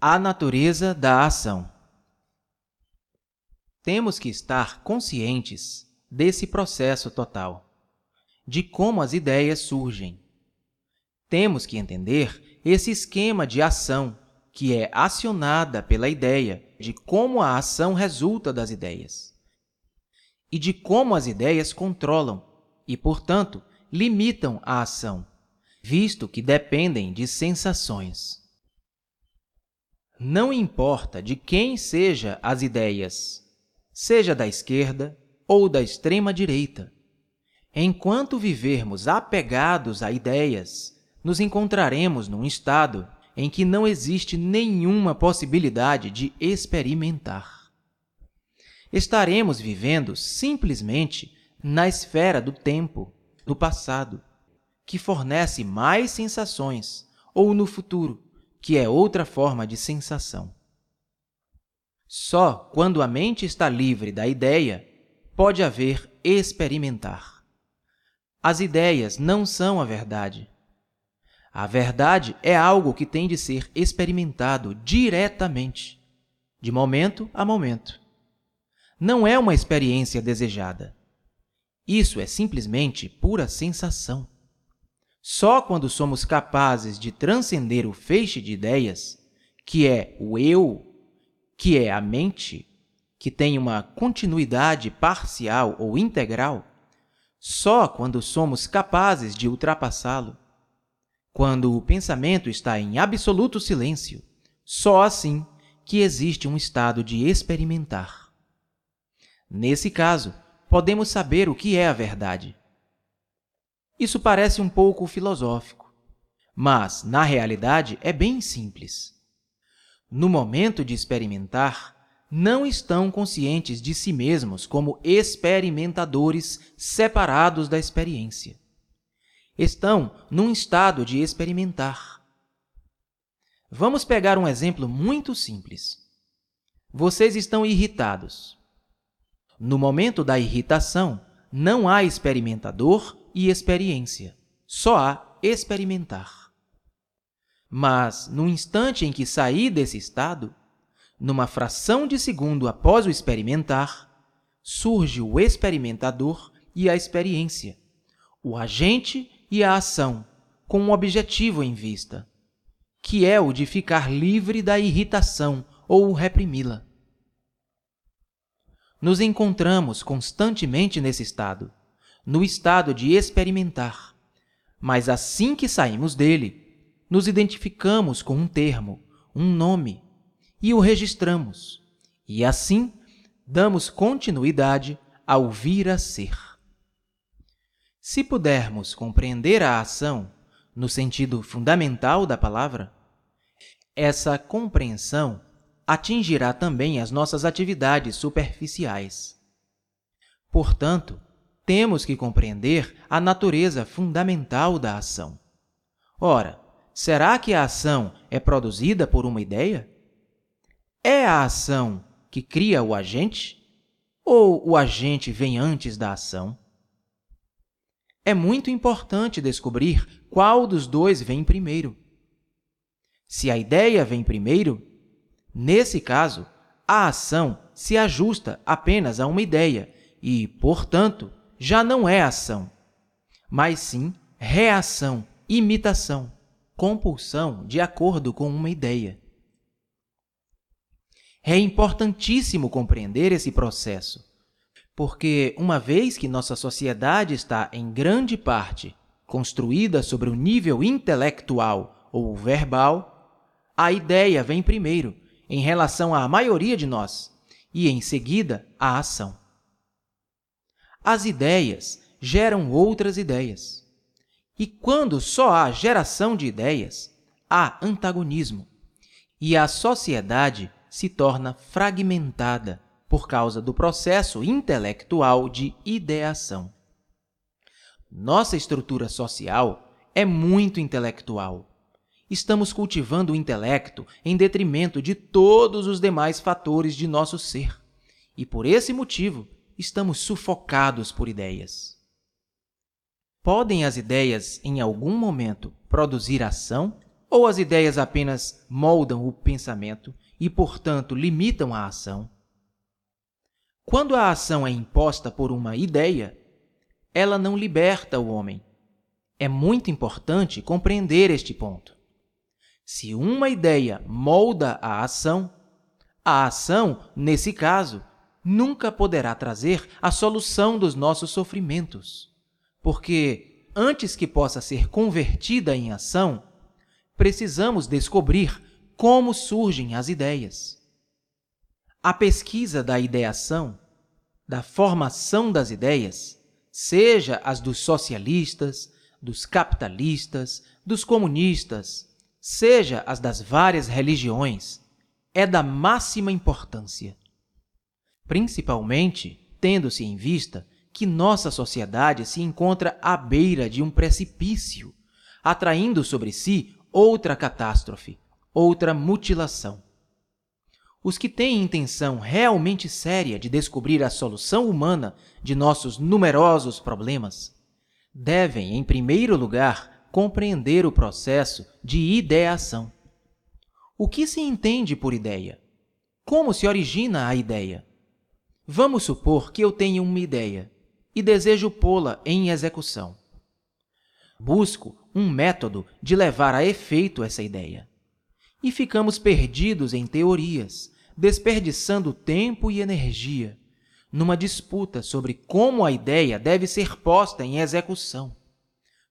A natureza da ação. Temos que estar conscientes desse processo total, de como as ideias surgem. Temos que entender esse esquema de ação que é acionada pela ideia, de como a ação resulta das ideias e de como as ideias controlam e, portanto, limitam a ação, visto que dependem de sensações. Não importa de quem seja as ideias, seja da esquerda ou da extrema direita, enquanto vivermos apegados a ideias, nos encontraremos num estado em que não existe nenhuma possibilidade de experimentar. Estaremos vivendo simplesmente na esfera do tempo, do passado, que fornece mais sensações, ou no futuro, que é outra forma de sensação. Só quando a mente está livre da ideia pode haver experimentar. As ideias não são a verdade. A verdade é algo que tem de ser experimentado diretamente, de momento a momento. Não é uma experiência desejada. Isso é simplesmente pura sensação. Só quando somos capazes de transcender o feixe de ideias, que é o eu, que é a mente, que tem uma continuidade parcial ou integral, só quando somos capazes de ultrapassá-lo, quando o pensamento está em absoluto silêncio, só assim que existe um estado de experimentar. Nesse caso, podemos saber o que é a verdade. Isso parece um pouco filosófico, mas, na realidade, é bem simples. No momento de experimentar, não estão conscientes de si mesmos como experimentadores separados da experiência estão num estado de experimentar. Vamos pegar um exemplo muito simples. Vocês estão irritados. No momento da irritação, não há experimentador e experiência, só há experimentar. Mas, no instante em que sair desse estado, numa fração de segundo após o experimentar, surge o experimentador e a experiência, o agente e a ação, com um objetivo em vista, que é o de ficar livre da irritação ou reprimi-la. Nos encontramos constantemente nesse estado, no estado de experimentar, mas assim que saímos dele, nos identificamos com um termo, um nome, e o registramos, e assim damos continuidade ao vir a ser. Se pudermos compreender a ação no sentido fundamental da palavra, essa compreensão atingirá também as nossas atividades superficiais. Portanto, temos que compreender a natureza fundamental da ação. Ora, será que a ação é produzida por uma ideia? É a ação que cria o agente? Ou o agente vem antes da ação? é muito importante descobrir qual dos dois vem primeiro. Se a ideia vem primeiro, nesse caso, a ação se ajusta apenas a uma ideia e, portanto, já não é ação, mas sim reação, imitação, compulsão de acordo com uma ideia. É importantíssimo compreender esse processo porque, uma vez que nossa sociedade está, em grande parte, construída sobre o nível intelectual ou verbal, a ideia vem primeiro em relação à maioria de nós e, em seguida, a ação. As ideias geram outras ideias. E quando só há geração de ideias, há antagonismo, e a sociedade se torna fragmentada por causa do processo intelectual de ideação. Nossa estrutura social é muito intelectual. Estamos cultivando o intelecto em detrimento de todos os demais fatores de nosso ser. E por esse motivo, estamos sufocados por ideias. Podem as ideias, em algum momento, produzir ação? Ou as ideias apenas moldam o pensamento e, portanto, limitam a ação? Quando a ação é imposta por uma ideia, ela não liberta o homem. É muito importante compreender este ponto. Se uma ideia molda a ação, a ação, nesse caso, nunca poderá trazer a solução dos nossos sofrimentos, porque antes que possa ser convertida em ação, precisamos descobrir como surgem as ideias. A pesquisa da ideação, da formação das ideias, seja as dos socialistas, dos capitalistas, dos comunistas, seja as das várias religiões, é da máxima importância. Principalmente tendo-se em vista que nossa sociedade se encontra à beira de um precipício, atraindo sobre si outra catástrofe, outra mutilação. Os que têm intenção realmente séria de descobrir a solução humana de nossos numerosos problemas devem, em primeiro lugar, compreender o processo de ideação. O que se entende por ideia? Como se origina a ideia? Vamos supor que eu tenho uma ideia e desejo pô-la em execução. Busco um método de levar a efeito essa ideia. E ficamos perdidos em teorias, desperdiçando tempo e energia numa disputa sobre como a ideia deve ser posta em execução.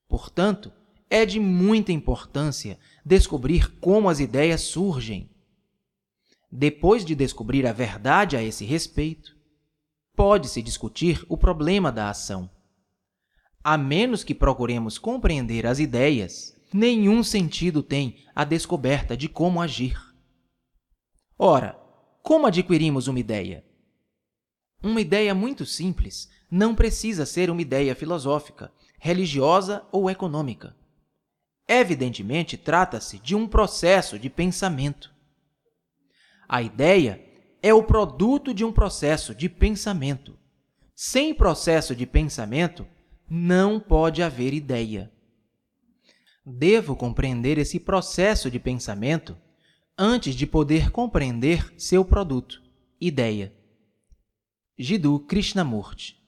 Portanto, é de muita importância descobrir como as ideias surgem. Depois de descobrir a verdade a esse respeito, pode-se discutir o problema da ação. A menos que procuremos compreender as ideias, nenhum sentido tem a descoberta de como agir. Ora, como adquirimos uma ideia? Uma ideia muito simples não precisa ser uma ideia filosófica, religiosa ou econômica. Evidentemente, trata-se de um processo de pensamento. A ideia é o produto de um processo de pensamento. Sem processo de pensamento, não pode haver ideia. Devo compreender esse processo de pensamento antes de poder compreender seu produto, ideia. Jiddu Krishnamurti